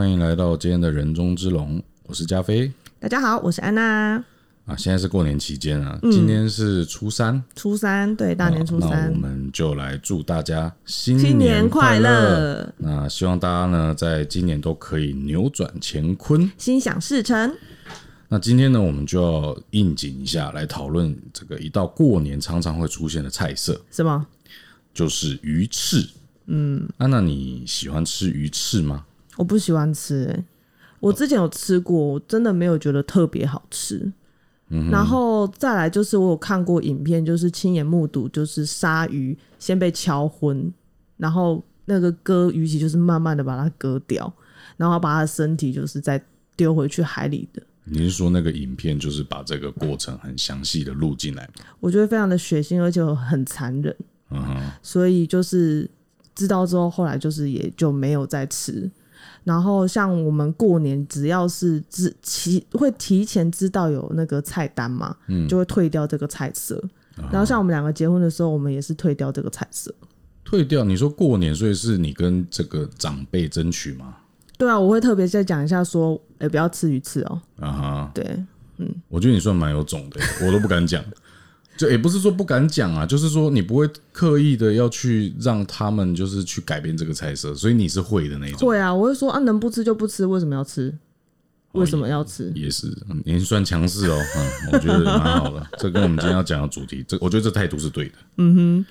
欢迎来到今天的人中之龙，我是加菲大家好，我是安娜。啊。现在是过年期间啊，今天是初三，初三，对，大年初那三我，们就来祝大家新新年快快乐，那希望大家呢，在今年都可以扭转乾坤。心想事成。那今天呢，我们就要应景一下，来讨论这个一到过年常常会出现的菜色，什么？就是鱼翅。嗯，安娜，你喜欢吃鱼翅吗？我不喜欢吃、欸，我之前有吃过，我真的没有觉得特别好吃。嗯然后再来就是我有看过影片，就是亲眼目睹，就是鲨鱼先被敲昏，然后那个割鱼鳍就是慢慢的把它割掉，然后把它的身体就是再丢回去海里的。你是说那个影片就是把这个过程很详细的录进来吗？我觉得非常的血腥，而且很残忍。嗯哼，所以就是知道之后，后来就是也就没有再吃。然后像我们过年，只要是知提会提前知道有那个菜单嘛，就会退掉这个菜色。然后像我们两个结婚的时候，我们也是退掉这个菜色。退掉。你说过年，所以是你跟这个长辈争取吗？对啊，我会特别再讲一下说，哎、不要吃鱼翅哦。啊哈，对，嗯我觉得你算蛮有种的，我都不敢讲。就也不是说不敢讲啊，就是说你不会刻意的要去让他们就是去改变这个菜色，所以你是会的那种。会啊，我会说啊，能不吃就不吃，为什么要吃？为什么要吃？也是，嗯您算强势哦，嗯，我觉得蛮好的。这跟我们今天要讲的主题，这我觉得这态度是对的。嗯哼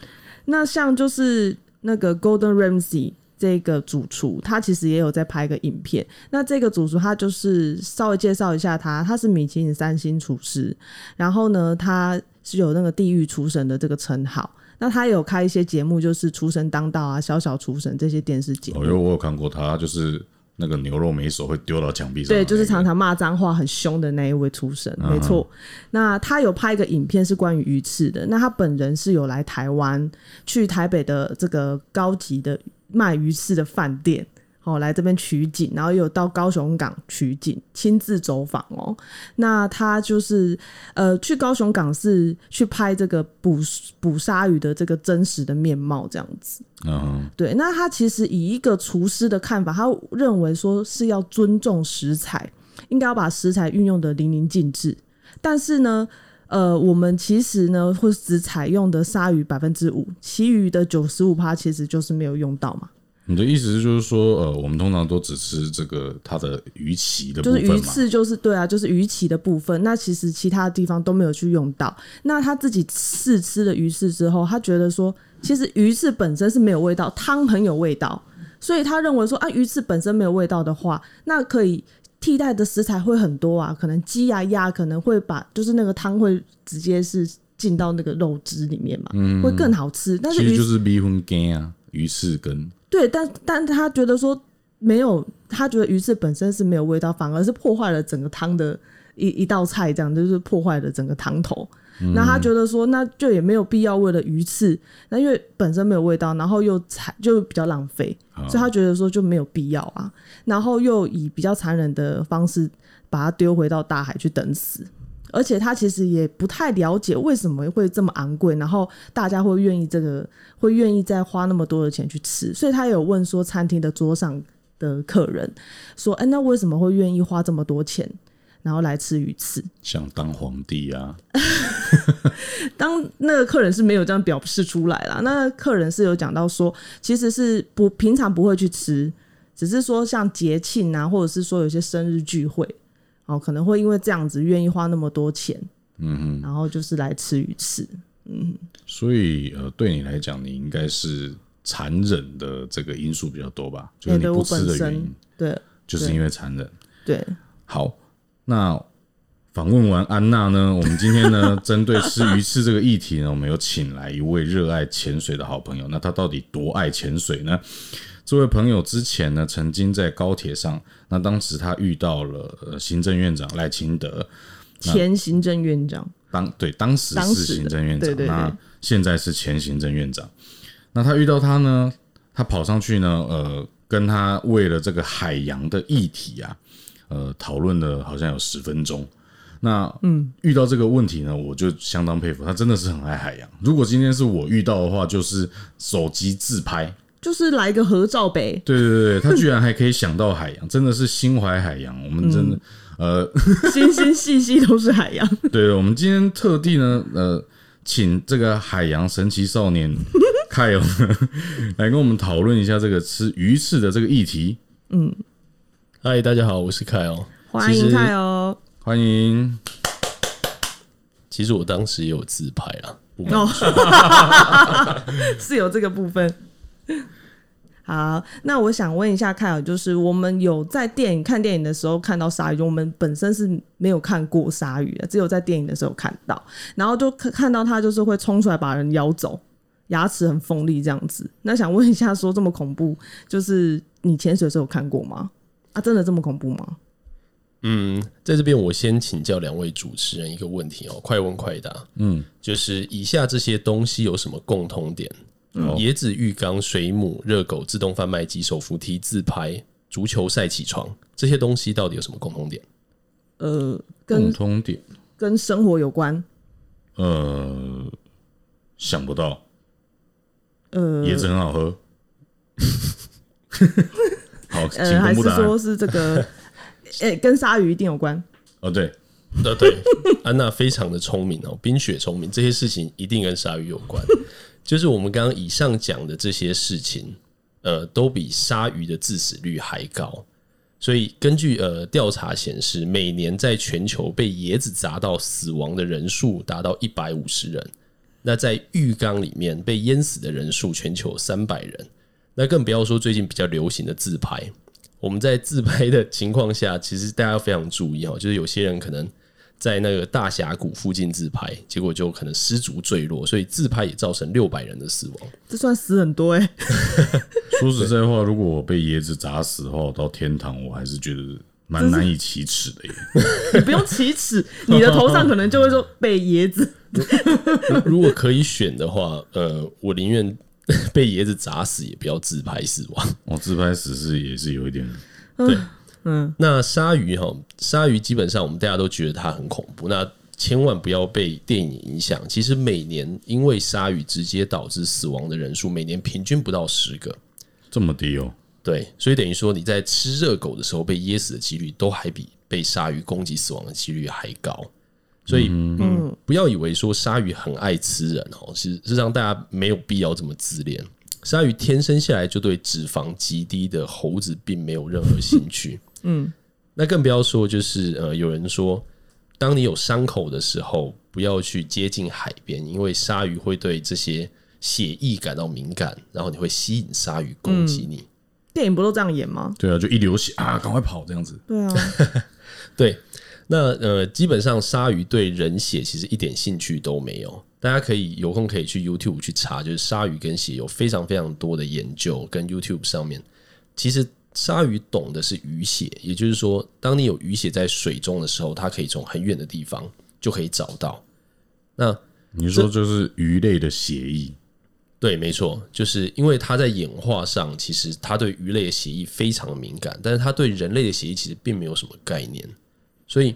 那像就是那个 Golden Ramsy 这个主厨，他其实也有在拍一个影片。那这个主厨他就是稍微介绍一下他，他是米其林三星厨师，然后呢，他是有那个地狱厨神的这个称号。那他有开一些节目，就是厨神当道啊、小小厨神这些电视节目哦，。因为我有看过他，就是那个牛肉没熟会丢到墙壁上对，就是常常骂脏话很凶的那一位厨神，嗯没错。那他有拍一个影片是关于鱼翅的，那他本人是有来台湾，去台北的这个高级的卖鱼翅的饭店。哦，来这边取景，然后有到高雄港取景，亲自走访哦。那他就是呃，去高雄港是去拍这个捕捕鲨鱼的这个真实的面貌，这样子。嗯哼，对，那他其实以一个厨师的看法，他认为说是要尊重食材，应该要把食材运用的淋漓尽致。但是呢，呃，我们其实呢会只采用的鲨鱼百分之五，其余的九十五趴其实就是没有用到嘛，你的意思是就是说，呃，我们通常都只吃这个它的鱼鳍的部分就是？鱼刺，就是对啊，就是鱼鳍的部分。那其实其他地方都没有去用到。那他自己试吃了鱼翅之后，他觉得说，其实鱼翅本身是没有味道，汤很有味道，所以他认为说，啊，鱼翅本身没有味道的话，那可以替代的食材会很多啊，可能鸡啊鸭可能会把就是那个汤会直接是进到那个肉汁里面嘛，会更好吃。但是鱼其实就是米粉羹啊，鱼翅羹。对，但但他觉得说没有，他觉得鱼翅本身是没有味道，反而是破坏了整个汤的一一道菜，这样就是破坏了整个汤头。那他觉得说，那就也没有必要为了鱼翅，那因为本身没有味道，然后又残就比较浪费，所以他觉得说就没有必要啊。然后又以比较残忍的方式把它丢回到大海去等死。而且他其实也不太了解为什么会这么昂贵，然后大家会愿意这个会愿意再花那么多的钱去吃，所以他有问说餐厅的桌上的客人说，哎、那为什么会愿意花这么多钱，然后来吃鱼翅？想当皇帝啊？当那个客人是没有这样表示出来啦，那客人是有讲到说，其实是不平常不会去吃，只是说像节庆啊，或者是说有些生日聚会，哦，可能会因为这样子愿意花那么多钱，嗯哼，然后就是来吃鱼翅。嗯所以呃，对你来讲，你应该是残忍的这个因素比较多吧？就是你不吃的原因，，对就是因为残忍。对，好，那访问完安娜呢，我们今天呢，针对吃鱼翅这个议题呢，我们有请来一位热爱潜水的好朋友。那他到底多爱潜水呢？这位朋友之前呢，曾经在高铁上，那当时他遇到了呃行政院长赖清德，前行政院长，当对当时是行政院长，对对对那现在是前行政院长。那他遇到他呢，他跑上去呢，呃，跟他为了这个海洋的议题啊，呃，讨论了好像有十分钟。那嗯，遇到这个问题呢，我就相当佩服他，真的是很爱海洋。如果今天是我遇到的话，就是手机自拍，就是来个合照呗。对对对，他居然还可以想到海洋，真的是心怀海洋。我们真的，呃，星星细细都是海洋。对，我们今天特地呢，呃，请这个海洋神奇少年 凯尔来跟我们讨论一下这个吃鱼翅的这个议题。嗨，大家好，我是凯哦。欢迎凯哦。欢迎。其实我当时也有自拍啊，是有这个部分。好，那我想问一下凯尔，就是我们有在电影看电影的时候看到鲨鱼，我们本身是没有看过鲨鱼的，只有在电影的时候看到，然后就看看到它就是会冲出来把人咬走，牙齿很锋利这样子。那想问一下，说这么恐怖，就是你潜水的时候有看过吗？啊，真的这么恐怖吗？嗯，在这边我先请教两位主持人一个问题哦，快问快答。嗯，就是以下这些东西有什么共通点？好椰子浴缸、水母、热狗、自动贩卖机、手扶梯、自拍、足球赛起床，这些东西到底有什么共同点？呃，共跟通点，跟生活有关，呃，想不到，呃，椰子很好喝。好，请呃，还是公布答案。说是这个，诶、跟鲨鱼一定有关？哦，对，呃，对，安娜非常的聪明哦，冰雪聪明，这些事情一定跟鲨鱼有关。就是我们刚刚以上讲的这些事情，呃，都比鲨鱼的致死率还高。所以根据呃调查显示，每年在全球被椰子砸到死亡的人数达到一百五十人。那在浴缸里面被淹死的人数全球三百人。那更不要说最近比较流行的自拍。我们在自拍的情况下，其实大家非常注意哦，就是有些人可能在那个大峡谷附近自拍，结果就可能失足坠落，所以自拍也造成六百人的死亡。这算死很多哎、说实在话，如果我被椰子砸死的话，我到天堂我还是觉得蛮难以启齿的耶。你不用启齿，你的头上可能就会说被椰子。如果可以选的话，呃，我宁愿被椰子砸死，也不要自拍死亡。我自拍死是也是有一点，对，嗯，那鲨鱼哈，鲨鱼基本上我们大家都觉得它很恐怖，那千万不要被电影影响。其实每年因为鲨鱼直接导致死亡的人数，每年平均不到十个。这么低哦。对，所以等于说你在吃热狗的时候被噎死的几率，都还比被鲨鱼攻击死亡的几率还高。所以，嗯，不要以为说鲨鱼很爱吃人哦，事实上大家没有必要这么自恋。鲨鱼天生下来就对脂肪极低的猴子并没有任何兴趣。嗯，那更不要说就是呃，有人说，当你有伤口的时候，不要去接近海边，因为鲨鱼会对这些血液感到敏感，然后你会吸引鲨鱼攻击你。电影不都这样演吗？对啊，就一流血啊，赶快跑这样子。对啊，对，那呃，基本上鲨鱼对人血其实一点兴趣都没有。大家可以有空可以去 YouTube 去查，就是鲨鱼跟血有非常非常多的研究，跟 YouTube 上面，其实鲨鱼懂的是鱼血，也就是说，当你有鱼血在水中的时候，它可以从很远的地方就可以找到。那你说就是鱼类的血液，对，没错，就是因为它在演化上，其实它对鱼类的血液非常敏感，但是它对人类的血液其实并没有什么概念，所以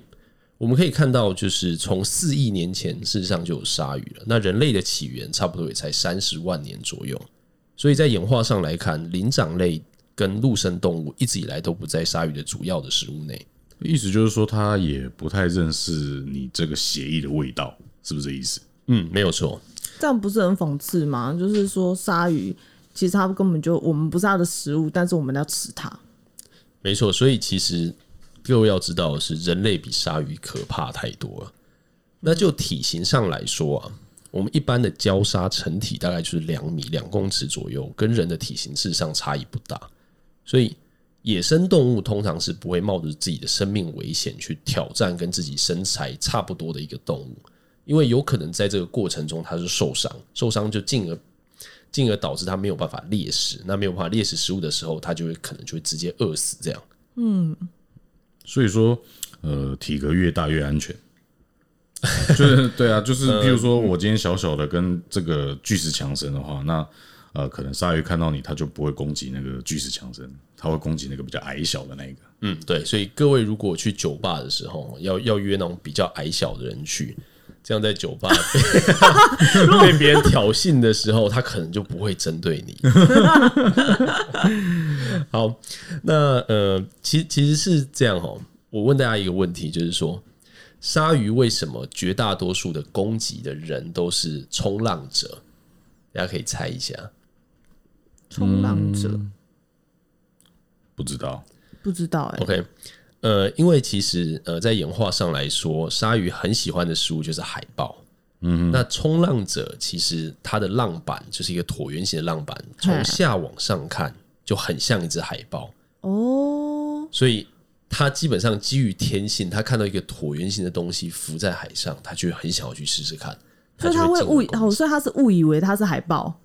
我们可以看到，就是从四亿年前，事实上就有鲨鱼了。那人类的起源差不多也才三十万年左右，所以在演化上来看，灵长类跟陆生动物一直以来都不在鲨鱼的主要的食物内。意思就是说它也不太认识你这个协议的味道，是不是这意思？嗯，没有错。这样不是很讽刺吗？就是说鲨鱼其实它根本就我们不是它的食物，但是我们要吃它。没错，所以其实各位要知道的是，人类比鲨鱼可怕太多了。那就体型上来说啊，我们一般的礁鲨成体大概就是两米两公尺左右，跟人的体型事实上差异不大。所以野生动物通常是不会冒着自己的生命危险去挑战跟自己身材差不多的一个动物，因为有可能在这个过程中它是受伤，受伤就进而进而导致它没有办法猎食。那没有办法猎食食物的时候，它就会可能就会直接饿死这样。嗯所以说，呃，体格越大越安全。就是对啊，就是比如说我今天小小的跟这个巨石强森的话，那呃，可能鲨鱼看到你，它就不会攻击那个巨石强森，它会攻击那个比较矮小的那个。嗯，对，所以各位如果去酒吧的时候，要要约那种比较矮小的人去，这样在酒吧 被 被别人挑衅的时候，他可能就不会针对你。好，那呃，其其实是这样哦。我问大家一个问题，就是说，鲨鱼为什么绝大多数的攻击的人都是冲浪者？大家可以猜一下。冲浪者。不知道，不知道哎、OK，呃，因为其实呃，在演化上来说，鲨鱼很喜欢的食物就是海豹。嗯，那冲浪者其实它的浪板就是一个椭圆形的浪板，从下往上看就很像一只海豹，哦，所以它基本上基于天性，它看到一个椭圆形的东西浮在海上，它就会很想要去试试看。所以他会误哦，所以他是误以为它是海豹。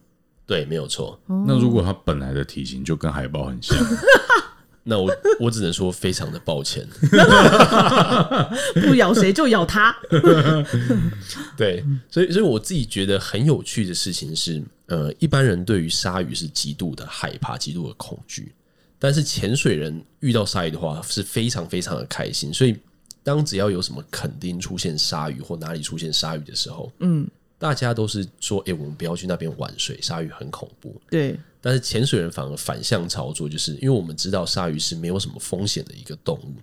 对，没有错。那如果它本来的体型就跟海豹很像，那我我只能说非常的抱歉。不咬谁就咬它。对，所以所以我自己觉得很有趣的事情是，呃，一般人对于鲨鱼是极度的害怕、极度的恐惧，但是潜水人遇到鲨鱼的话是非常非常的开心。所以，当只要有什么肯定出现鲨鱼或哪里出现鲨鱼的时候，嗯，大家都是说，哎、我们不要去那边玩水，鲨鱼很恐怖。对，但是潜水人反而反向操作，就是因为我们知道鲨鱼是没有什么风险的一个动物，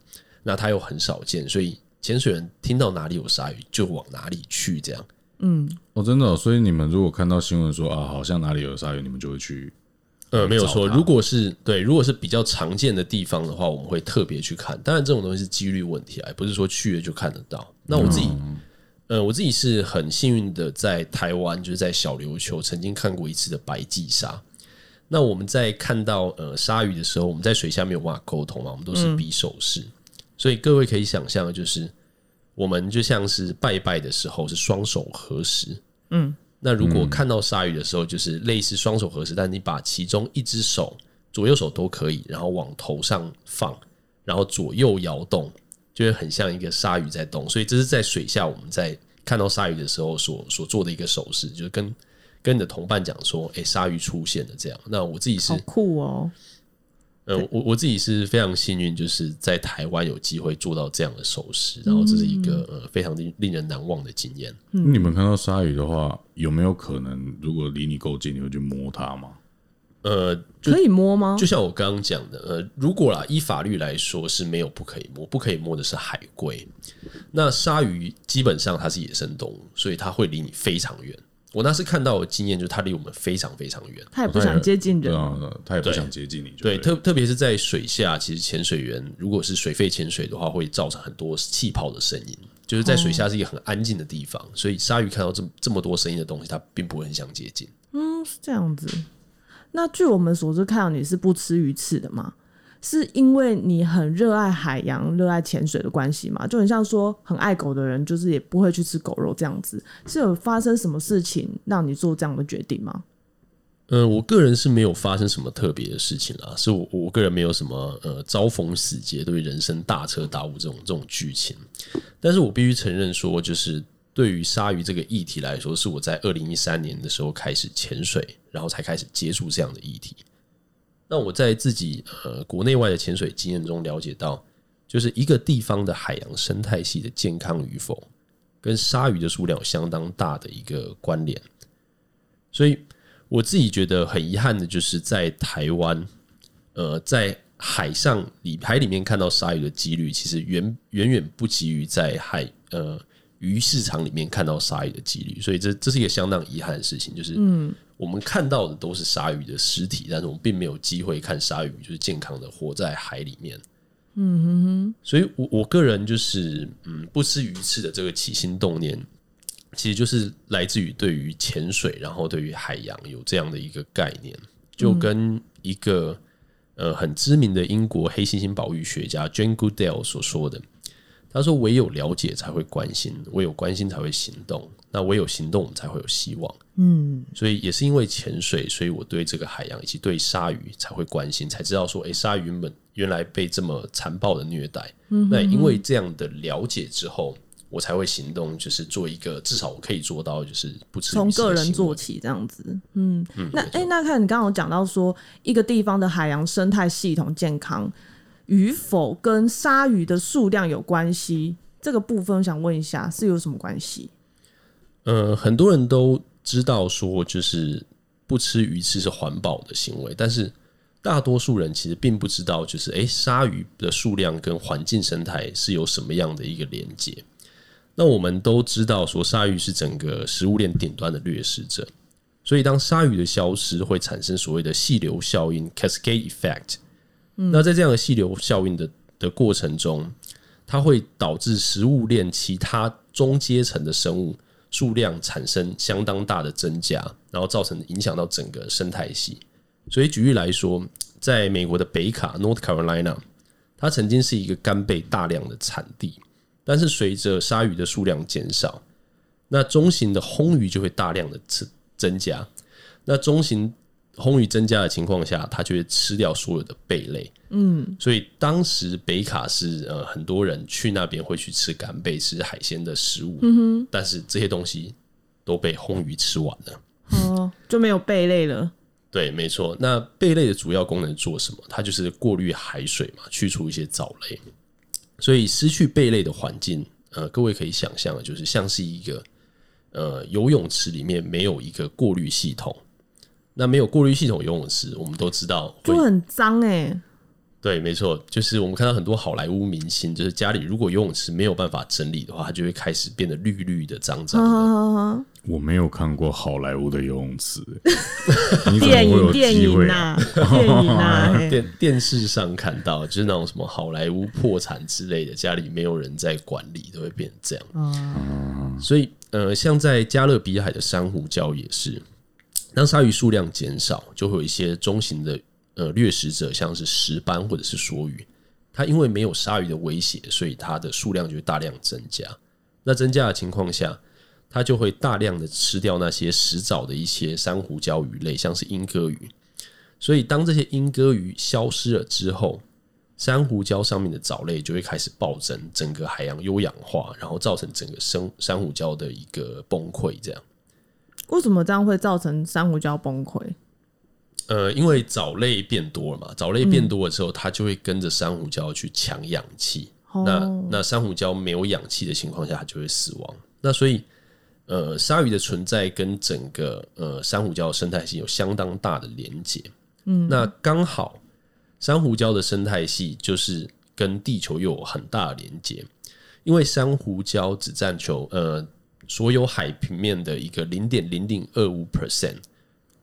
那它又很少见，所以潜水人听到哪里有鲨鱼就往哪里去，这样。嗯哦，真的哦、所以你们如果看到新闻说啊，好像哪里有鲨鱼，你们就会去。呃，没有错。如果是对，如果是比较常见的地方的话，我们会特别去看。当然，这种东西是几率问题啊，不是说去了就看得到。那我自己，呃，我自己是很幸运的，在台湾就是在小琉球曾经看过一次的白鲫鲨。那我们在看到呃鲨鱼的时候，我们在水下没有办法沟通嘛，我们都是比手势，所以各位可以想象，就是我们就像是拜拜的时候是双手合十，嗯，那如果看到鲨鱼的时候，就是类似双手合十，但你把其中一只手左右手都可以，然后往头上放，然后左右摇动，就会很像一个鲨鱼在动。所以这是在水下我们在看到鲨鱼的时候所所做的一个手势，就是跟跟你的同伴讲说：“诶，鲨鱼出现了。”这样。那我自己是好酷哦。呃，我我自己是非常幸运，就是在台湾有机会做到这样的手势，然后这是一个呃非常令令人难忘的经验。你们看到鲨鱼的话，有没有可能，如果离你够近，你会去摸它吗？呃，可以摸吗？就像我刚刚讲的，呃，如果啦，依法律来说是没有不可以摸，不可以摸的是海龟。那鲨鱼基本上它是野生动物，所以它会离你非常远。我那次看到的经验就是它离我们非常非常远。它也不想接近人。对啊，他也不想接近你就对，特特别是在水下，其实潜水员如果是水肺潜水的话，会造成很多气泡的声音。就是在水下是一个很安静的地方，所以鲨鱼看到这么这么多声音的东西，它并不会很想接近。嗯，是这样子。那据我们所知，看到你是不吃鱼翅的吗？是因为你很热爱海洋、热爱潜水的关系吗？就很像说很爱狗的人，就是也不会去吃狗肉这样子。是有发生什么事情让你做这样的决定吗？嗯，我个人是没有发生什么特别的事情啦，是我我个人没有什么呃遭逢死劫对人生大彻大悟这种这种剧情，但是我必须承认说，就是对于鲨鱼这个议题来说，是我在二零一三年的时候开始潜水，然后才开始接触这样的议题。那我在自己呃国内外的潜水经验中了解到，就是一个地方的海洋生态系的健康与否，跟鲨鱼的数量有相当大的一个关联，所以。我自己觉得很遗憾的就是在台湾，呃，在海上里海里面看到鲨鱼的几率，其实远远远不及于在海呃鱼市场里面看到鲨鱼的几率，所以这这是一个相当遗憾的事情，就是嗯，我们看到的都是鲨鱼的尸体，但是我们并没有机会看鲨鱼就是健康的活在海里面。嗯哼哼，所以我我个人就是嗯不吃鱼翅的这个起心动念，其实就是来自于对于潜水，然后对于海洋有这样的一个概念，就跟一个呃很知名的英国黑猩猩保育学家 Jane Goodall 所说的，他说：“唯有了解才会关心，唯有关心才会行动，那唯有行动，我们才会有希望。”嗯，所以也是因为潜水，所以我对这个海洋以及对鲨鱼才会关心，才知道说，哎、鲨鱼们原来被这么残暴的虐待。那也因为这样的了解之后。我才会行动，就是做一个至少我可以做到，就是不吃从个人做起，这样子。嗯，那哎、那看你刚刚有讲到说，一个地方的海洋生态系统健康与否跟鲨鱼的数量有关系，这个部分想问一下，是有什么关系？呃，很多人都知道说，就是不吃鱼翅是环保的行为，但是大多数人其实并不知道，就是诶，鲨鱼的数量跟环境生态是有什么样的一个连接。那我们都知道说，鲨鱼是整个食物链顶端的掠食者，所以当鲨鱼的消失，会产生所谓的细流效应 （cascade effect）。那在这样的细流效应的的过程中，它会导致食物链其他中阶层的生物数量产生相当大的增加，然后造成影响到整个生态系。所以举例来说，在美国的北卡 （North Carolina），它曾经是一个干贝大量的产地。但是随着鲨鱼的数量减少，那中型的红鱼就会大量的增增加。那中型红鱼增加的情况下，它就会吃掉所有的贝类。嗯，所以当时北卡是呃很多人去那边会去吃干贝、吃海鲜的食物。嗯哼，但是这些东西都被红鱼吃完了。哦，就没有贝类了。对，没错。那贝类的主要功能做什么？它就是过滤海水嘛，去除一些藻类。所以失去贝类的环境，呃，各位可以想象，就是像是一个呃游泳池里面没有一个过滤系统。那没有过滤系统游泳池，我们都知道就很脏哎。对，没错，就是我们看到很多好莱坞明星，就是家里如果游泳池没有办法整理的话，它就会开始变得绿绿的、脏脏的。我没有看过好莱坞的游泳池，电影电影啊，电影啊，电电视上看到，就是那种什么好莱坞破产之类的，家里没有人在管理，都会变成这样。所以，呃，像在加勒比海的珊瑚礁也是，当鲨鱼数量减少，就会有一些中型的。呃，掠食者像是石斑或者是梭鱼，它因为没有鲨鱼的威胁，所以它的数量就会大量增加。那增加的情况下，它就会大量的吃掉那些食藻的一些珊瑚礁鱼类，像是莺歌鱼。所以当这些莺歌鱼消失了之后，珊瑚礁上面的藻类就会开始暴增，整个海洋优氧化，然后造成整个生珊瑚礁的一个崩溃。这样，为什么这样会造成珊瑚礁崩溃？呃，因为藻类变多了嘛，藻类变多了之后，它就会跟着珊瑚礁去抢氧气。那那珊瑚礁没有氧气的情况下，它就会死亡。那所以，呃，鲨鱼的存在跟整个呃珊瑚礁的生态系有相当大的连接。嗯，那刚好珊瑚礁的生态系就是跟地球又有很大的连接，因为珊瑚礁只占球呃所有海平面的一个零点零零二五 percent。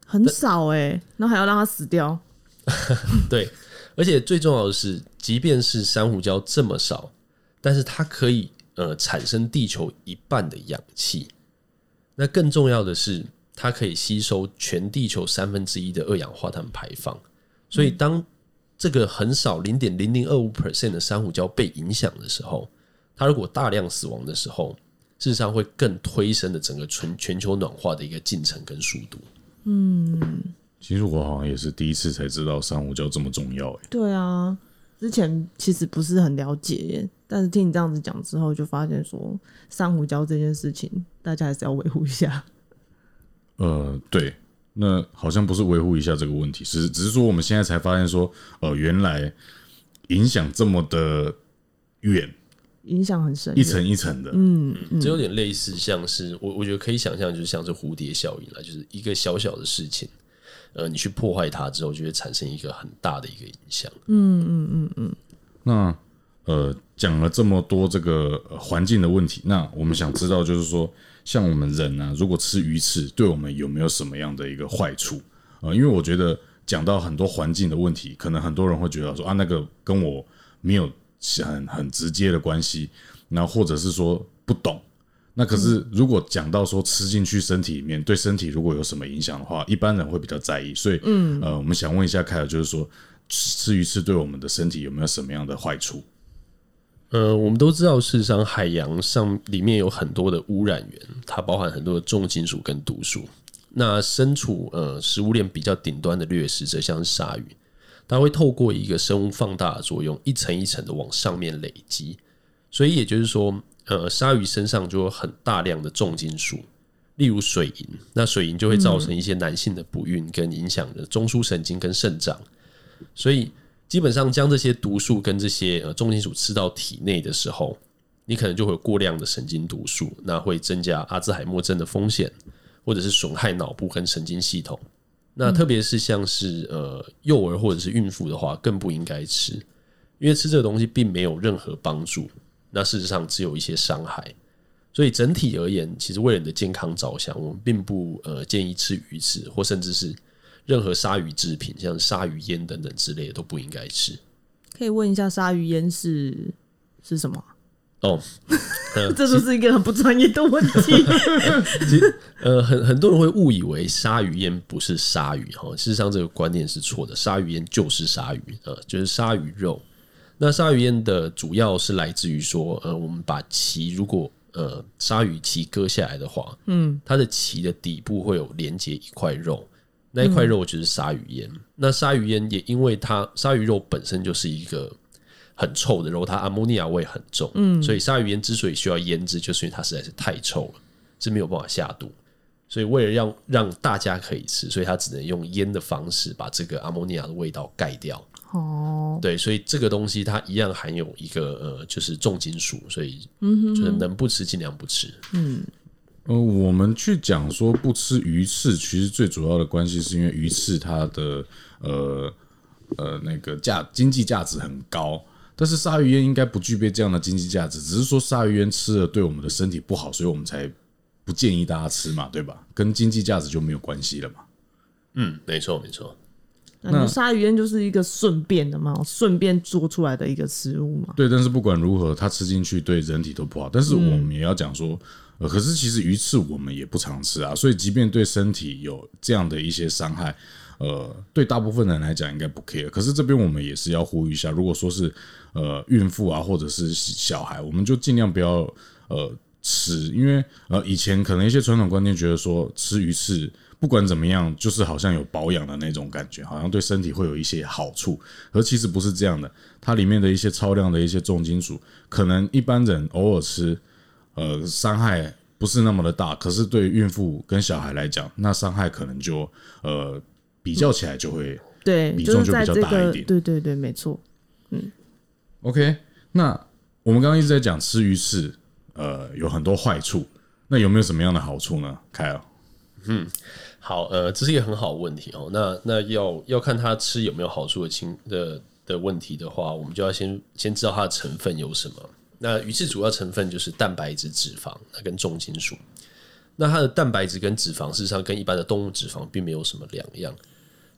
很少哎，那还要让它死掉？对，而且最重要的是，即便是珊瑚礁这么少，但是它可以呃产生地球一半的氧气。那更重要的是，它可以吸收全地球三分之一的二氧化碳排放。所以，当这个很少零点零零二五 percent 的珊瑚礁被影响的时候，它如果大量死亡的时候，事实上会更推升的整个全全球暖化的一个进程跟速度。嗯，其实我好像也是第一次才知道珊瑚礁这么重要哎。对啊，之前其实不是很了解，但是听你这样子讲之后，就发现说珊瑚礁这件事情，大家还是要维护一下。呃，对，那好像不是维护一下这个问题，是只是说我们现在才发现说，呃，原来影响这么的远。影响很深，一层一层的，嗯，这有点类似，像是我我觉得可以想象，就是像是蝴蝶效应了，就是一个小小的事情，呃，你去破坏它之后，就会产生一个很大的一个影响。嗯嗯嗯嗯。那呃，讲了这么多这个环境的问题，那我们想知道，就是说，像我们人呢，如果吃鱼翅，对我们有没有什么样的一个坏处？呃，因为我觉得讲到很多环境的问题，可能很多人会觉得说啊，那个跟我没有。很很直接的关系，那或者是说不懂，那可是如果讲到说吃进去身体里面对身体如果有什么影响的话，一般人会比较在意。所以，嗯，呃，我们想问一下凯尔，就是说吃鱼翅对我们的身体有没有什么样的坏处？呃，我们都知道，事实上海洋上里面有很多的污染源，它包含很多的重金属跟毒素。那身处呃食物链比较顶端的掠食者，像是鲨鱼。它会透过一个生物放大的作用，一层一层的往上面累积，所以也就是说，呃，鲨鱼身上就有很大量的重金属，例如水银。那水银就会造成一些男性的不孕，跟影响的中枢神经跟肾脏。所以基本上将这些毒素跟这些呃重金属吃到体内的时候，你可能就会有过量的神经毒素，那会增加阿兹海默症的风险，或者是损害脑部跟神经系统。那特别是像是呃幼儿或者是孕妇的话，更不应该吃，因为吃这个东西并没有任何帮助，那事实上只有一些伤害。所以整体而言，其实为了你的健康着想，我们并不呃建议吃鱼翅，或甚至是任何鲨鱼制品，像鲨鱼烟等等之类的都不应该吃。可以问一下鲨鱼烟是是什么？哦，这就是一个很不专业的问题。其实呃，很很多人会误以为鲨鱼烟不是鲨鱼哈，事实上这个观念是错的。鲨鱼烟就是鲨鱼，呃，就是鲨鱼肉。那鲨鱼烟的主要是来自于说，呃，我们把鳍如果呃鲨鱼鳍割下来的话，嗯，它的鳍的底部会有连接一块肉，那一块肉就是鲨鱼烟。那鲨鱼烟也因为它鲨鱼肉本身就是一个很臭的然后，它阿莫尼亚味很重，嗯，所以鲨鱼烟之所以需要腌制，就是因为它实在是太臭了，是没有办法下肚。所以为了让让大家可以吃，所以它只能用腌的方式把这个阿莫尼亚的味道盖掉。哦，对，所以这个东西它一样含有一个呃，就是重金属，所以就是能不吃尽量不吃。嗯呃，我们去讲说不吃鱼翅，其实最主要的关系是因为鱼翅它的呃呃那个价经济价值很高，但是鲨鱼烟应该不具备这样的经济价值，只是说鲨鱼烟吃了对我们的身体不好，所以我们才不建议大家吃嘛，对吧？跟经济价值就没有关系了嘛。嗯，没错没错。那鲨鱼烟就是一个顺便的嘛，顺便做出来的一个食物嘛。对，但是不管如何，它吃进去对人体都不好。但是我们也要讲说，呃，可是其实鱼翅我们也不常吃啊，所以即便对身体有这样的一些伤害，呃，对大部分人来讲应该不 care。可是这边我们也是要呼吁一下，如果说是呃孕妇啊或者是小孩，我们就尽量不要呃吃，因为呃以前可能一些传统观念觉得说吃鱼翅。不管怎么样，就是好像有保养的那种感觉，好像对身体会有一些好处，而其实不是这样的。它里面的一些超量的一些重金属，可能一般人偶尔吃，呃，伤害不是那么的大。可是对孕妇跟小孩来讲，那伤害可能就呃比较起来就会对，比重就比较大一个，点。对对对，没错。OK，那我们刚刚一直在讲吃鱼翅，呃，有很多坏处。那有没有什么样的好处呢？凯尔，好，呃，这是一个很好的问题哦。那那要要看它吃有没有好处的情的的问题的话，我们就要先先知道它的成分有什么。那鱼翅主要成分就是蛋白质、脂肪，那跟重金属。那它的蛋白质跟脂肪事实上跟一般的动物脂肪并没有什么两样，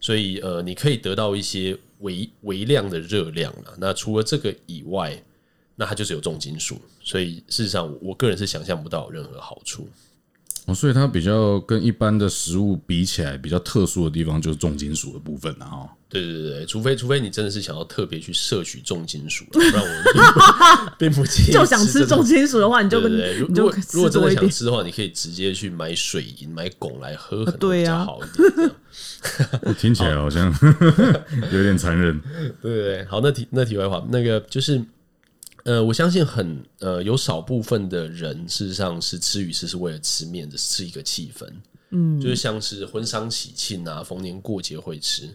所以呃，你可以得到一些微微量的热量了。那除了这个以外，那它就是有重金属，所以事实上我个人是想象不到任何好处。哦，所以它比较跟一般的食物比起来，比较特殊的地方就是重金属的部分了哈。对对对对，除非除非你真的是想要特别去摄取重金属，不然我 并不建议就想吃重金属的话，你就跟对对对，如你就如果如果真的。想吃的话，你可以直接去买水银、买汞来喝，可能对啊比较好一点。听起来好像 有点残忍。对对对，好，那题那题外话，那个就是，呃，我相信很呃有少部分的人，事实上是吃鱼翅是为了吃面的，是一个气氛，嗯，就是像是婚丧喜庆啊、逢年过节会吃。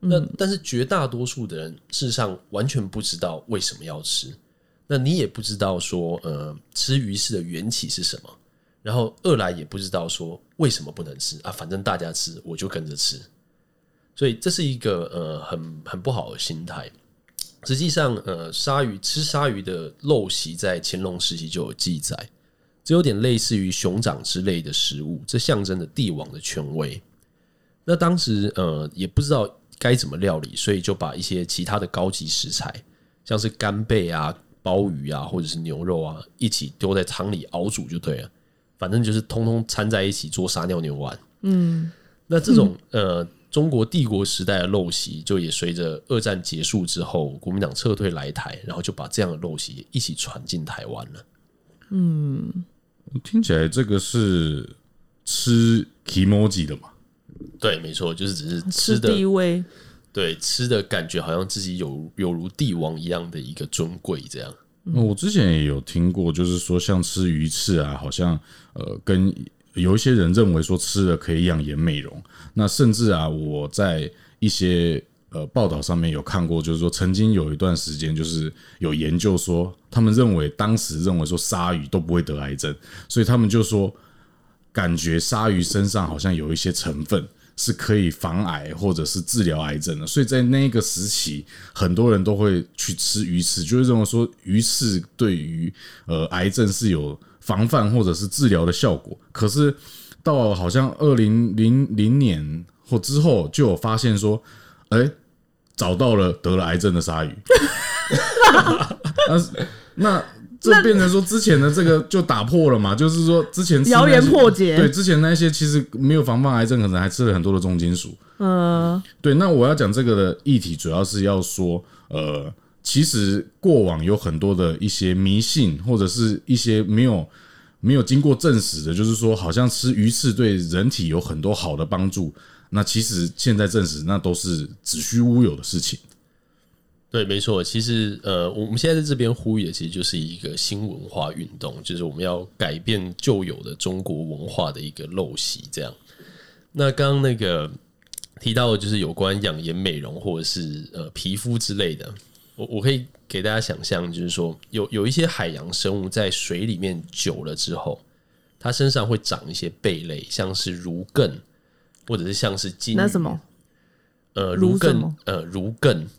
那但是绝大多数的人，事实上完全不知道为什么要吃，那你也不知道说，呃，吃鱼翅的缘起是什么，然后二来也不知道说为什么不能吃啊，反正大家吃，我就跟着吃。所以这是一个呃很很不好的心态。实际上，呃，鲨鱼吃鲨鱼的陋习在乾隆时期就有记载，这有点类似于熊掌之类的食物，这象征着帝王的权威。那当时呃也不知道该怎么料理，所以就把一些其他的高级食材，像是干贝啊、鲍鱼啊，或者是牛肉啊，一起丢在汤里熬煮就对了。反正就是通通掺在一起做撒尿牛丸。嗯，那这种 呃中国帝国时代的陋习，就也随着二战结束之后，国民党撤退来台，然后就把这样的陋习一起传进台湾了。嗯听起来这个是吃 kimoji 的嘛？对，没错，就是只是吃吃的地位，对吃的感觉，好像自己有有如帝王一样的一个尊贵，这样。呃我之前也有听过，就是说像吃鱼翅啊，好像呃跟有一些人认为说吃了可以养颜美容，那甚至啊我在一些呃报道上面有看过，就是说曾经有一段时间，就是有研究说，他们认为当时认为说鲨鱼都不会得癌症，所以他们就说，感觉鲨鱼身上好像有一些成分是可以防癌或者是治疗癌症的，所以在那个时期，很多人都会去吃鱼翅，就是认为说鱼翅对于呃癌症是有防范或者是治疗的效果。可是到好像二零零零年或之后，就有发现说，哎、找到了得了癌症的鲨鱼。那那这变成说之前的这个就打破了嘛？就是说之前谣言破解对，之前那些其实没有防范癌症，可能还吃了很多的重金属。嗯，对，那我要讲这个的议题，主要是要说，呃，其实过往有很多的一些迷信，或者是一些没有没有经过证实的，就是说，好像吃鱼翅对人体有很多好的帮助。那其实现在证实，那都是子虚乌有的事情。对，没错。其实，呃，我们现在在这边呼吁的，其实就是一个新文化运动，就是我们要改变旧有的中国文化的一个陋习。这样，那刚刚那个提到的就是有关养颜美容或者是呃皮肤之类的，我我可以给大家想象，就是说有有一些海洋生物在水里面久了之后，它身上会长一些贝类，像是如艮，或者是像是金那什么？呃，如艮如什么，呃，如艮，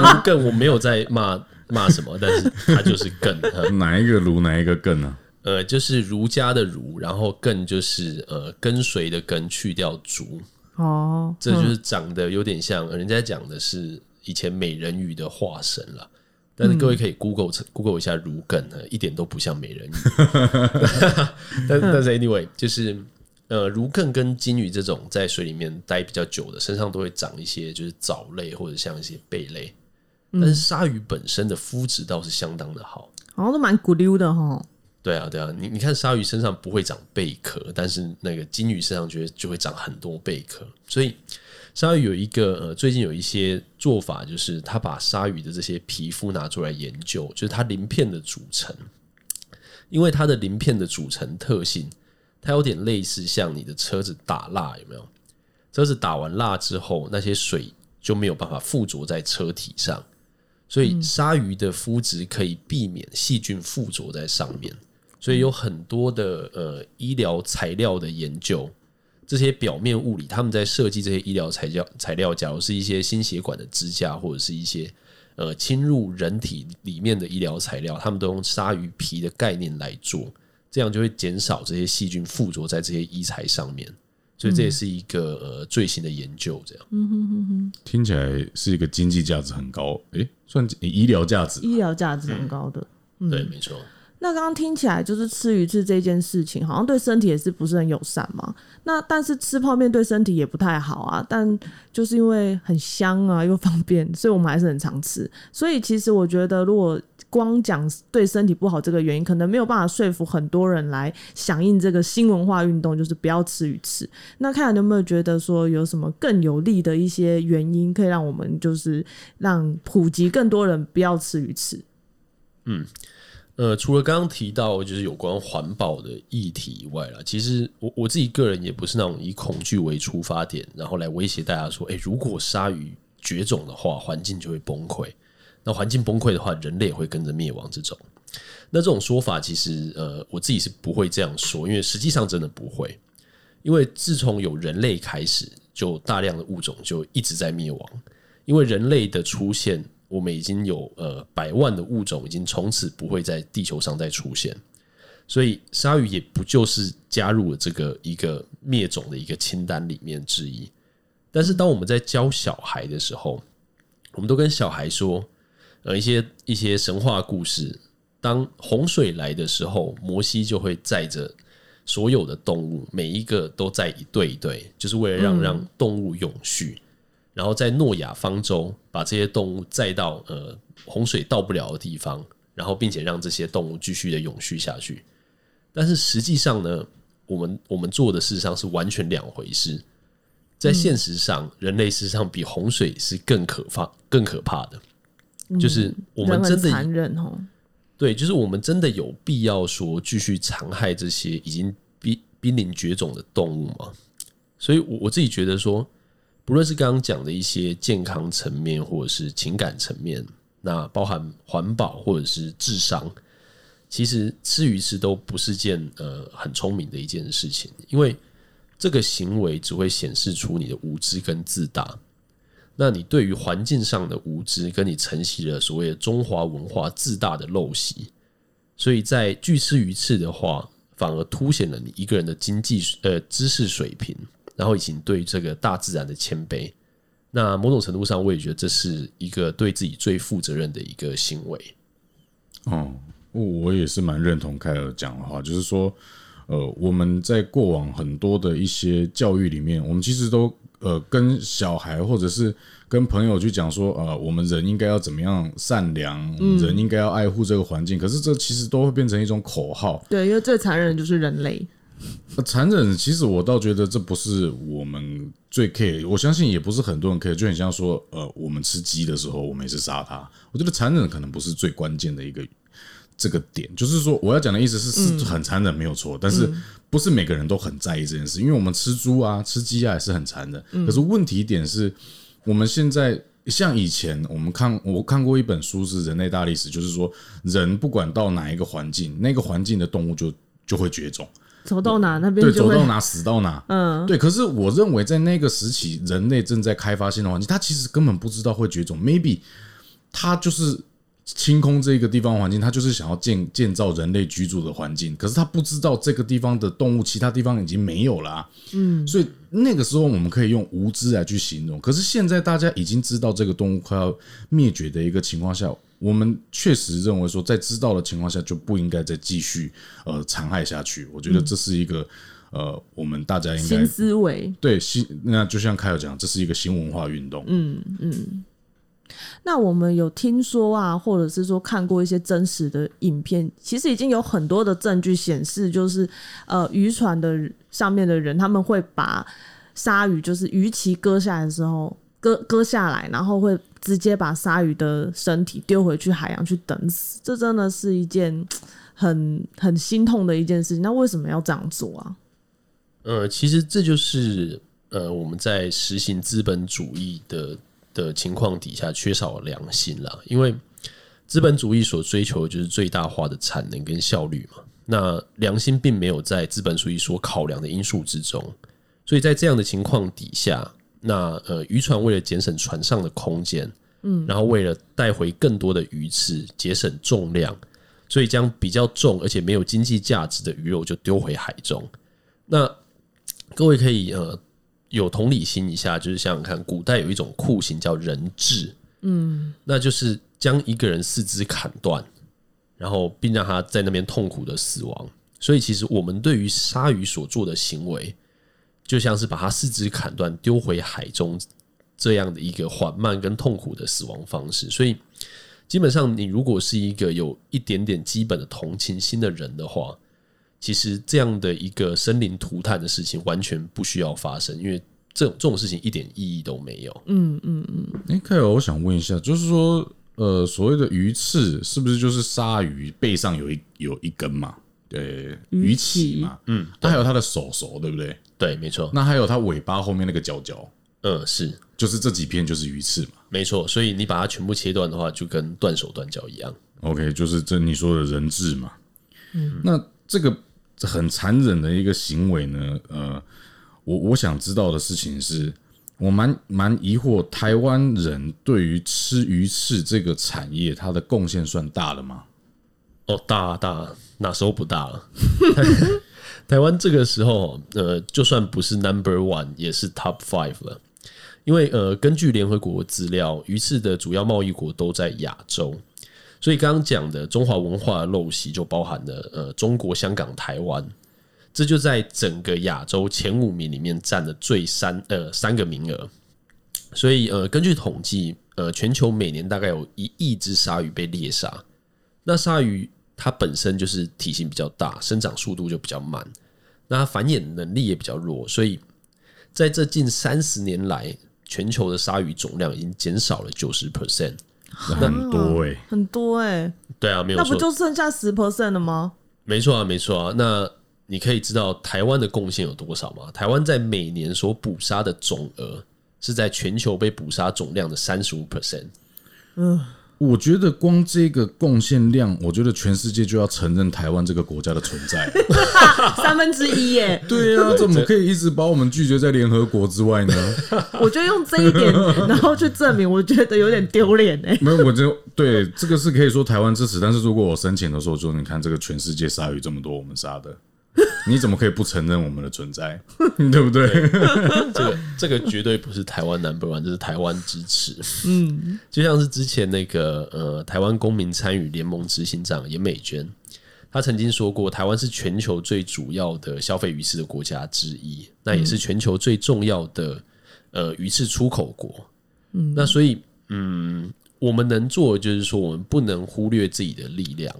如艮，我没有在骂骂什么，但是它就是艮，呃哪一个如，哪一个更呢？呃，就是儒家的儒，然后艮就是呃跟随的跟，去掉足，哦，这就是长得有点像，人家讲的是以前美人鱼的化身了。但是各位可以 Google Google 一下如艮，呃一点都不像美人鱼。但但是 anyway，就是呃，如艮跟金鱼这种在水里面待比较久的，身上都会长一些就是藻类或者像一些贝类。但是鲨鱼本身的肤质倒是相当的好。好像都蛮骨溜的哈。对啊，对啊，你你看鲨鱼身上不会长贝壳，但是那个金鱼身上就会就会长很多贝壳。所以鲨鱼有一个呃，最近有一些做法，就是他把鲨鱼的这些皮肤拿出来研究，就是它鳞片的组成，因为它的鳞片的组成特性，它有点类似像你的车子打蜡，有没有？车子打完蜡之后，那些水就没有办法附着在车体上，所以鲨鱼的肤质可以避免细菌附着在上面。所以有很多的呃医疗材料的研究，这些表面物理，他们在设计这些医疗材料材料，假如是一些心血管的支架，或者是一些呃侵入人体里面的医疗材料，他们都用鲨鱼皮的概念来做，这样就会减少这些细菌附着在这些医材上面。所以这也是一个呃最新的研究，这样。嗯哼哼哼听起来是一个经济价值很高，诶，算医疗价值。医疗价值很高的。对，没错。那刚刚听起来就是吃鱼翅这件事情，好像对身体也是不是很友善嘛？那但是吃泡面对身体也不太好啊。但就是因为很香啊，又方便，所以我们还是很常吃。所以其实我觉得，如果光讲对身体不好这个原因，可能没有办法说服很多人来响应这个新文化运动，就是不要吃鱼翅。那看看有没有觉得说有什么更有利的一些原因，可以让我们就是让普及更多人不要吃鱼翅？嗯呃，除了刚刚提到就是有关环保的议题以外啦，其实我我自己个人也不是那种以恐惧为出发点，然后来威胁大家说，诶，如果鲨鱼绝种的话，环境就会崩溃。那环境崩溃的话，人类也会跟着灭亡。这种，那这种说法其实呃，我自己是不会这样说，因为实际上真的不会。因为自从有人类开始，就大量的物种就一直在灭亡。因为人类的出现，我们已经有呃百万的物种已经从此不会在地球上再出现，所以鲨鱼也不就是加入了这个一个灭种的一个清单里面之一。但是当我们在教小孩的时候，我们都跟小孩说，呃，一些一些神话故事。当洪水来的时候，摩西就会载着所有的动物，每一个都在一对一对，就是为了让让动物永续。然后在诺亚方舟把这些动物载到呃洪水到不了的地方，然后并且让这些动物继续的永续下去。但是实际上呢，我们我们做的事实上是完全两回事。在现实上，人类事实上比洪水是更可怕、更可怕的。就是我们真的残忍哦。对，就是我们真的有必要说继续残害这些已经濒濒临绝种的动物吗？所以我，我自己觉得说，不论是刚刚讲的一些健康层面，或者是情感层面，那包含环保或者是智商，其实吃鱼翅都不是件呃很聪明的一件事情，因为这个行为只会显示出你的无知跟自大。那你对于环境上的无知，跟你承袭了所谓的中华文化自大的陋习，所以在拒吃鱼翅的话，反而凸显了你一个人的经济呃知识水平。然后以及对这个大自然的谦卑，那某种程度上，我也觉得这是一个对自己最负责任的一个行为。哦，我也是蛮认同凯尔讲的话，就是说，呃，我们在过往很多的一些教育里面，我们其实都呃跟小孩或者是跟朋友去讲说，呃，我们人应该要怎么样善良，人应该要爱护这个环境。可是这其实都会变成一种口号。对，因为最残忍的就是人类。残忍，其实我倒觉得这不是我们最 care，我相信也不是很多人 care，就很像说，呃，我们吃鸡的时候，我们也是杀它。我觉得残忍可能不是最关键的一个这个点，就是说我要讲的意思是是很残忍没有错，但是不是每个人都很在意这件事，因为我们吃猪啊、吃鸡啊也是很残忍。可是问题点是，我们现在像以前我们看我看过一本书是《人类大历史》，就是说人不管到哪一个环境，那个环境的动物就就会绝种。走到哪那边对，走到哪死到哪。嗯，对。可是我认为在那个时期，人类正在开发新的环境，他其实根本不知道会绝种。Maybe 他就是清空这个地方环境，他就是想要建建造人类居住的环境。可是他不知道这个地方的动物，其他地方已经没有了。嗯，所以那个时候我们可以用无知来去形容。可是现在大家已经知道这个动物快要灭绝的一个情况下。我们确实认为说，在知道的情况下就不应该再继续呃残害下去。我觉得这是一个呃，我们大家应该新思维对新那就像凯尔讲，这是一个新文化运动。嗯嗯。那我们有听说啊，或者是说看过一些真实的影片，其实已经有很多的证据显示，就是呃渔船的上面的人他们会把鲨鱼就是鱼鳍割下来的时候割割下来，然后会。直接把鲨鱼的身体丢回去海洋去等死，这真的是一件 很很心痛的一件事情。那为什么要这样做啊？呃，其实这就是呃我们在实行资本主义的的情况底下缺少良心了。因为资本主义所追求的就是最大化的产能跟效率嘛。那良心并没有在资本主义所考量的因素之中，所以在这样的情况底下。那呃，渔船为了节省船上的空间，嗯，然后为了带回更多的鱼翅，节省重量，所以将比较重而且没有经济价值的鱼肉就丢回海中。那各位可以呃有同理心一下，就是想想看，古代有一种酷刑叫人质，嗯，那就是将一个人四肢砍断，然后并让他在那边痛苦的死亡。所以其实我们对于鲨鱼所做的行为。就像是把它四肢砍断丢回海中这样的一个缓慢跟痛苦的死亡方式，所以基本上你如果是一个有一点点基本的同情心的人的话，其实这样的一个生灵涂炭的事情完全不需要发生，因为这种这种事情一点意义都没有。嗯嗯嗯。哎，凯尔，我想问一下，就是说，呃，所谓的鱼刺是不是就是鲨鱼背上有一有一根嘛？对，鱼鳍嘛，嗯，它还有它的手手，对不对？对，没错。那还有它尾巴后面那个角角，嗯，是，就是这几片就是鱼刺嘛，没错。所以你把它全部切断的话，就跟断手断脚一样。OK，就是这你说的人质嘛。嗯，那这个很残忍的一个行为呢，呃，我我想知道的事情是，我蛮蛮疑惑，台湾人对于吃鱼翅这个产业，它的贡献算大了吗？哦，大大。那时候不大了，台湾这个时候，呃，就算不是 number one，也是 top five 了。因为呃，根据联合国资料，鱼翅的主要贸易国都在亚洲，所以刚刚讲的中华文化陋习就包含了呃中国香港、台湾，这就在整个亚洲前五名里面占了最三呃三个名额。所以呃，根据统计，呃，全球每年大概有一亿只鲨鱼被猎杀，那鲨鱼。它本身就是体型比较大，生长速度就比较慢，那它繁衍能力也比较弱，所以在这近三十年来，全球的鲨鱼总量已经减少了九十 percent，很多哎，很多哎，对啊，没有，那不就剩下十 percent 了吗？没错啊，没错啊。那你可以知道台湾的贡献有多少吗？台湾在每年所捕杀的总额是在全球被捕杀总量的三十五 percent。我觉得光这个贡献量，我觉得全世界就要承认台湾这个国家的存在。三分之一耶！对啊，怎么可以一直把我们拒绝在联合国之外呢？我就用这一点，然后去证明，我觉得有点丢脸哎。没有，我就对这个是可以说台湾支持，但是如果我申请的时候说，你看这个全世界鲨鱼这么多，我们杀的。你怎么可以不承认我们的存在？对不对？这个这个绝对不是台湾 number one，这是台湾支持。嗯，就像是之前那个呃，台湾公民参与联盟执行长严美娟，她曾经说过，台湾是全球最主要的消费鱼翅的国家之一，那也是全球最重要的呃鱼翅出口国。嗯，那所以嗯，我们能做的就是说，我们不能忽略自己的力量。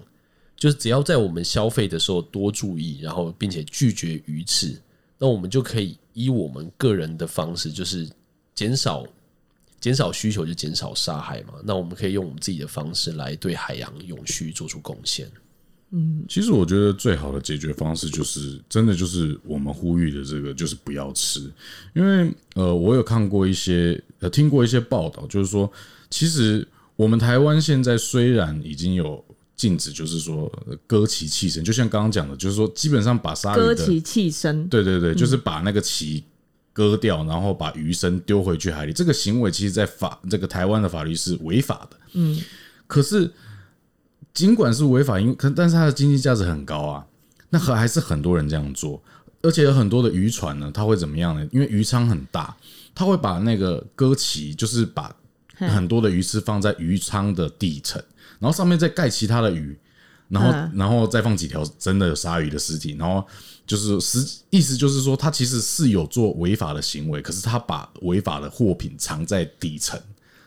就是只要在我们消费的时候多注意，然后并且拒绝鱼翅，那我们就可以以我们个人的方式，就是减少减少需求，就减少杀害嘛。那我们可以用我们自己的方式来对海洋永续做出贡献。嗯，其实我觉得最好的解决方式就是真的就是我们呼吁的这个，就是不要吃。因为呃，我有看过一些呃听过一些报道，就是说，其实我们台湾现在虽然已经有。禁止就是说割鳍弃身，就像刚刚讲的，就是说基本上把鲨鱼割鳍弃身，对对对，就是把那个鳍割掉，然后把鱼身丢回去海里。这个行为其实，在法这个台湾的法律是违法的。嗯，可是尽管是违法，因为可但是它的经济价值很高啊，那还还是很多人这样做，而且有很多的渔船呢，它会怎么样呢？因为渔仓很大，它会把那个割鳍，就是把很多的鱼翅放在鱼仓的底层。然后上面再盖其他的鱼，然后然后再放几条真的有鲨鱼的尸体，然后就是实意思就是说，他其实是有做违法的行为，可是他把违法的货品藏在底层，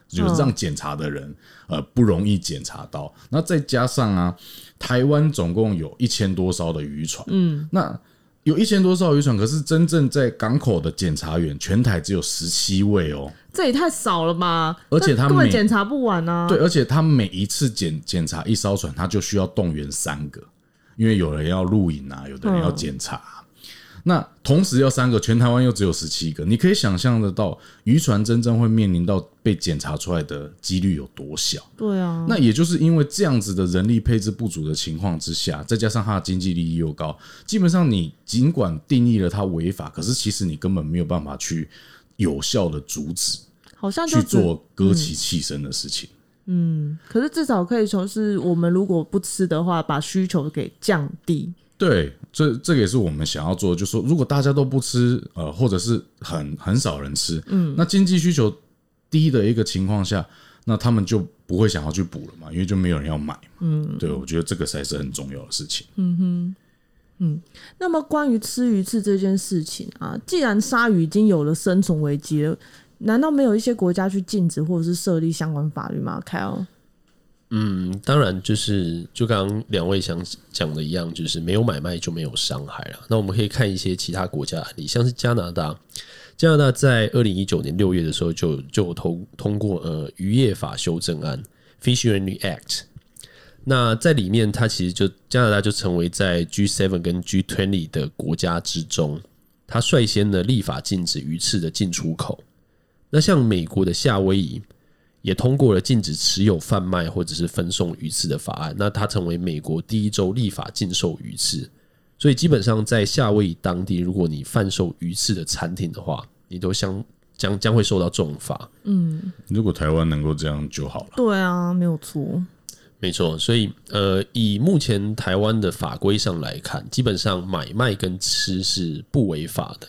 就是让检查的人呃不容易检查到。那再加上啊，台湾总共有一千多艘的渔船，嗯，那。有一千多艘渔船，可是真正在港口的检查员，全台只有十七位哦，这也太少了吧！而且他根本检查不完啊。对，而且他每一次检检查一艘船，他就需要动员三个，因为有人要录影啊，有的人要检查。那同时要三个，全台湾又只有十七个，你可以想象得到渔船真正会面临到被检查出来的几率有多小。对啊，那也就是因为这样子的人力配置不足的情况之下，再加上它的经济利益又高，基本上你尽管定义了它违法，可是其实你根本没有办法去有效的阻止，好像去做割其弃身的事情。嗯，可是至少可以说是我们如果不吃的话，把需求给降低。对，这这个也是我们想要做的，就是说，如果大家都不吃，呃，或者是很很少人吃，嗯，那经济需求低的一个情况下，那他们就不会想要去补了嘛，因为就没有人要买，嗯，对，我觉得这个才是很重要的事情，嗯哼，嗯，那么关于吃鱼翅这件事情啊，既然鲨鱼已经有了生存危机了，难道没有一些国家去禁止或者是设立相关法律吗？凯尔？嗯，当然就是就刚两位想讲的一样，就是没有买卖就没有伤害了。那我们可以看一些其他国家案例，像是加拿大，加拿大在二零一九年六月的时候就就通通过呃渔业法修正案 （Fishery Act）。那在里面，它其实就加拿大就成为在 G seven 跟 G twenty 的国家之中，它率先的立法禁止鱼翅的进出口。那像美国的夏威夷。也通过了禁止持有、贩卖或者是分送鱼翅的法案。那它成为美国第一州立法禁售鱼翅，所以基本上在夏威夷当地，如果你贩售鱼翅的产品的话，你都将将将会受到重罚。嗯，如果台湾能够这样就好了。对啊，没有错，没错。所以呃，以目前台湾的法规上来看，基本上买卖跟吃是不违法的。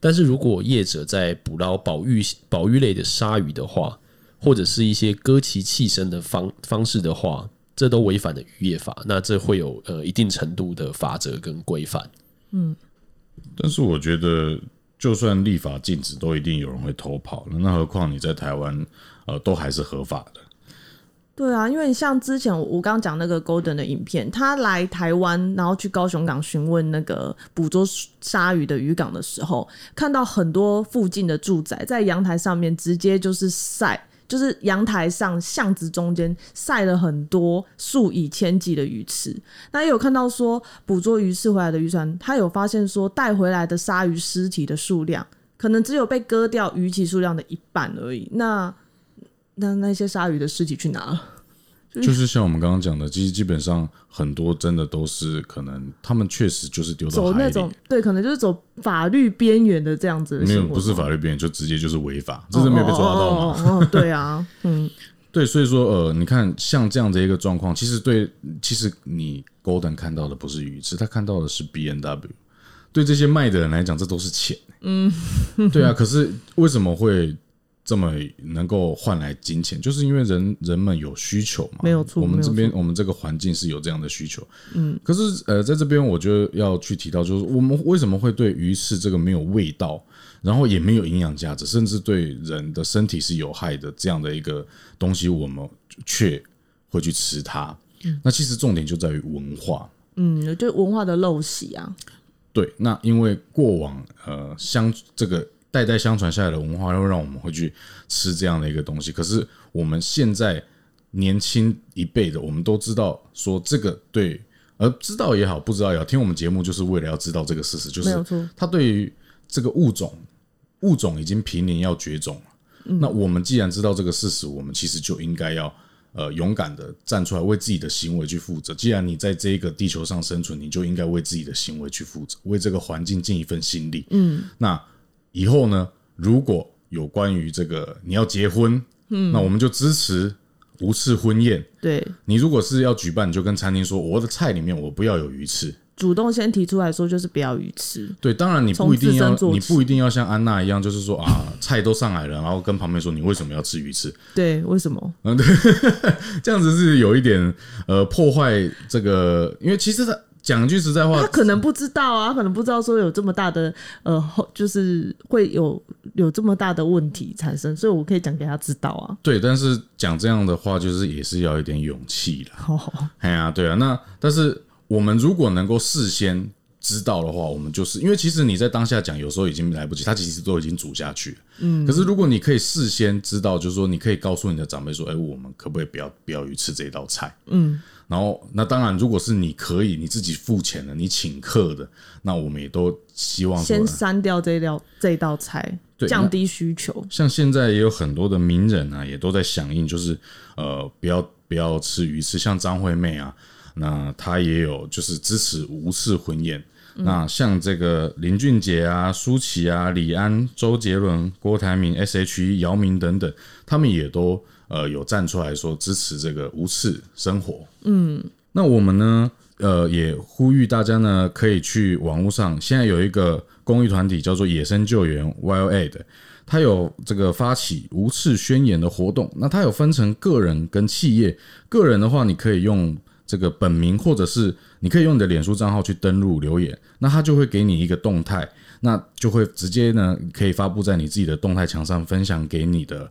但是如果业者在捕捞保育保育类的鲨鱼的话，或者是一些割其气身的方方式的话，这都违反了渔业法，那这会有呃一定程度的法则跟规范。嗯，但是我觉得，就算立法禁止，都一定有人会偷跑了。那何况你在台湾，呃，都还是合法的。对啊，因为像之前我刚刚讲那个 Golden 的影片，他来台湾，然后去高雄港询问那个捕捉鲨鱼的渔港的时候，看到很多附近的住宅在阳台上面直接就是晒。就是阳台上巷子中间晒了很多数以千计的鱼翅，那也有看到说捕捉鱼翅回来的渔船，他有发现说带回来的鲨鱼尸体的数量。可能只有被割掉鱼鳍数量的一半而已。那那那些鲨鱼的尸体去哪了？就是像我们刚刚讲的，其实基本上很多真的都是可能他们确实就是丢到海里走那种，对，可能就是走法律边缘的这样子的没有不是法律边缘，就直接就是违法，这是没有被抓到嘛？哦哦哦哦对啊，嗯，对，所以说呃，你看像这样的一个状况，其实对，其实你 Golden 看到的不是鱼翅，他看到的是 B N W。对这些卖的人来讲，这都是钱。嗯，对啊。可是为什么会这么能够换来金钱？就是因为人人们有需求嘛。没有错我们这边我们这个环境是有这样的需求。嗯，可是呃，在这边我就要去提到，就是我们为什么会对鱼翅这个没有味道，然后也没有营养价值，甚至对人的身体是有害的这样的一个东西，我们却会去吃它。嗯那其实重点就在于文化。嗯，就文化的陋习啊，对，那因为过往呃相这个代代相传下来的文化，会让我们会去吃这样的一个东西。可是我们现在年轻一辈的，我们都知道说这个对，而知道也好，不知道也好，听我们节目就是为了要知道这个事实，就是。它对于这个物种物种已经濒临要绝种了。那我们既然知道这个事实，我们其实就应该要呃勇敢的站出来，为自己的行为去负责。既然你在这个地球上生存，你就应该为自己的行为去负责，为这个环境尽一份心力。嗯，那以后呢，如果有关于这个你要结婚，嗯，那我们就支持无刺婚宴。对，你如果是要举办，你就跟餐厅说，我的菜里面我不要有鱼翅。主动先提出来说，就是不要鱼翅。对，当然你不一定要你不一定要像安娜一样，就是说啊，菜都上来了，然后跟旁边说你为什么要吃鱼翅？对，为什么？嗯，对这样子是有一点呃破坏这个，因为其实他讲句实在话他，可能不知道啊，他可能不知道说有这么大的呃，后就是会有有这么大的问题产生，所以我可以讲给他知道啊。对，但是讲这样的话，就是也是要一点勇气啦。好，哎呀，对啊，那但是我们如果能够事先知道的话，我们就是因为其实你在当下讲，有时候已经来不及，它其实都已经煮下去了。嗯，可是如果你可以事先知道，就是说你可以告诉你的长辈说，哎、我们可不可以不要不要鱼翅这一道菜？嗯，然后那当然，如果是你可以你自己付钱的，你请客的，那我们也都希望先删掉这一道这道菜，降低需求。像现在也有很多的名人啊，也都在响应，就是呃，不要不要吃鱼翅，像张惠妹啊，那她也有就是支持无翅婚宴。那像这个林俊杰啊、舒淇啊、李安、周杰伦、郭台铭、S.H.E、姚明等等，他们也都呃有站出来说支持这个无翅生活。嗯，那我们呢，呃，也呼吁大家呢，可以去网络上，现在有一个公益团体叫做野生救援 Wild Aid，它有这个发起无翅宣言的活动。那它有分成个人跟企业，个人的话，你可以用这个本名，或者是你可以用你的脸书账号去登录留言，那它就会给你一个动态，那就会直接呢可以发布在你自己的动态墙上，分享给你的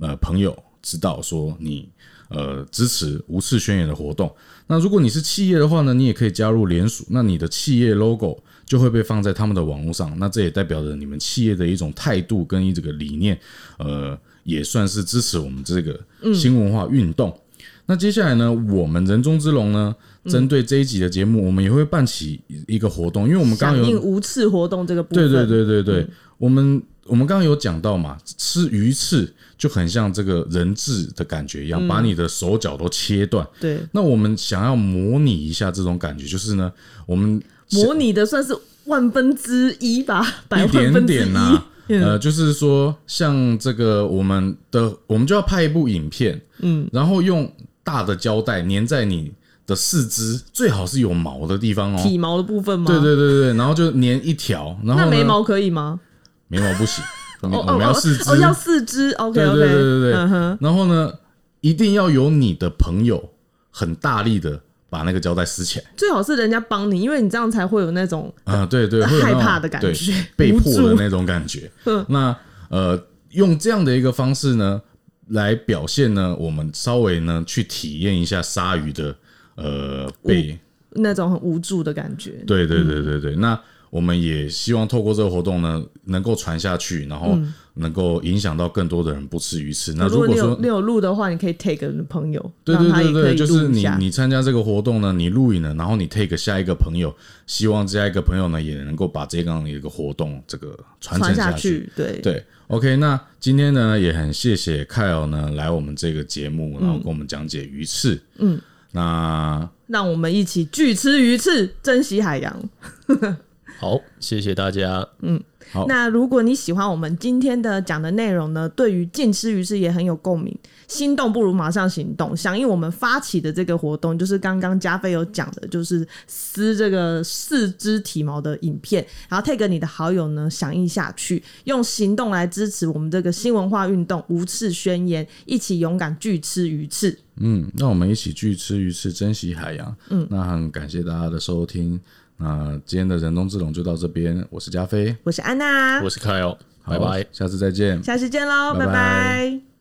呃朋友知道说你呃支持无翅宣言的活动。那如果你是企业的话呢，你也可以加入联署，那你的企业 logo 就会被放在他们的网络上，那这也代表着你们企业的一种态度跟一这个理念，呃，也算是支持我们这个新文化运动。那接下来呢，我们人中之龙呢，针对这一集的节目，我们也会办起一个活动，因为我们刚刚有应无刺活动这个部分，对对对对对，我们我们刚刚有讲到嘛，吃鱼刺就很像这个人质的感觉一样，把你的手脚都切断。对。那我们想要模拟一下这种感觉，就是呢，我们模拟的算是万分之一吧，百分之一。点呐、嗯。呃，就是说，像这个我们的，我们就要拍一部影片，嗯，然后用大的胶带粘在你的四肢，最好是有毛的地方哦。体毛的部分吗？对对对对对，然后就粘一条，然后那眉毛可以吗？眉毛不行，我们要四肢，哦，要四肢。OK 对 OK，对对对对然后呢，一定要有你的朋友很大力的把那个胶带撕起来。最好是人家帮你，因为你这样才会有那种啊，对对，害怕的感觉被迫的那种感觉。嗯那呃，用这样的一个方式呢，来表现呢，我们稍微呢去体验一下鲨鱼的呃被，那种很无助的感觉。对对对对对。那我们也希望透过这个活动呢，能够传下去，然后能够影响到更多的人不吃鱼翅。那如果说你有录的话，你可以 take 你的朋友，对对对对，就是你。你参加这个活动呢，你录影了，然后你 take 下一个朋友，希望下一个朋友呢也能够把这样的一个活动这个传承下去。去，对对，OK，那今天呢也很谢谢 Kyle 呢来我们这个节目，然后跟我们讲解鱼翅。嗯，那让我们一起拒吃鱼翅，珍惜海洋。好，谢谢大家。好那如果你喜欢我们今天的讲的内容呢，对于禁吃鱼翅也很有共鸣，心动不如马上行动。响应我们发起的这个活动，就是刚刚加菲有讲的，就是撕这个四肢体毛的影片，然后 take 你的好友呢响应下去，用行动来支持我们这个新文化运动无刺宣言，一起勇敢拒吃鱼翅。嗯，那我们一起拒吃鱼翅，珍惜海洋。嗯，那很感谢大家的收听。那今天的人中之龙就到这边，我是加菲，我是安娜，我是 Kyle，拜拜。下次再见。下次见喽，拜拜拜拜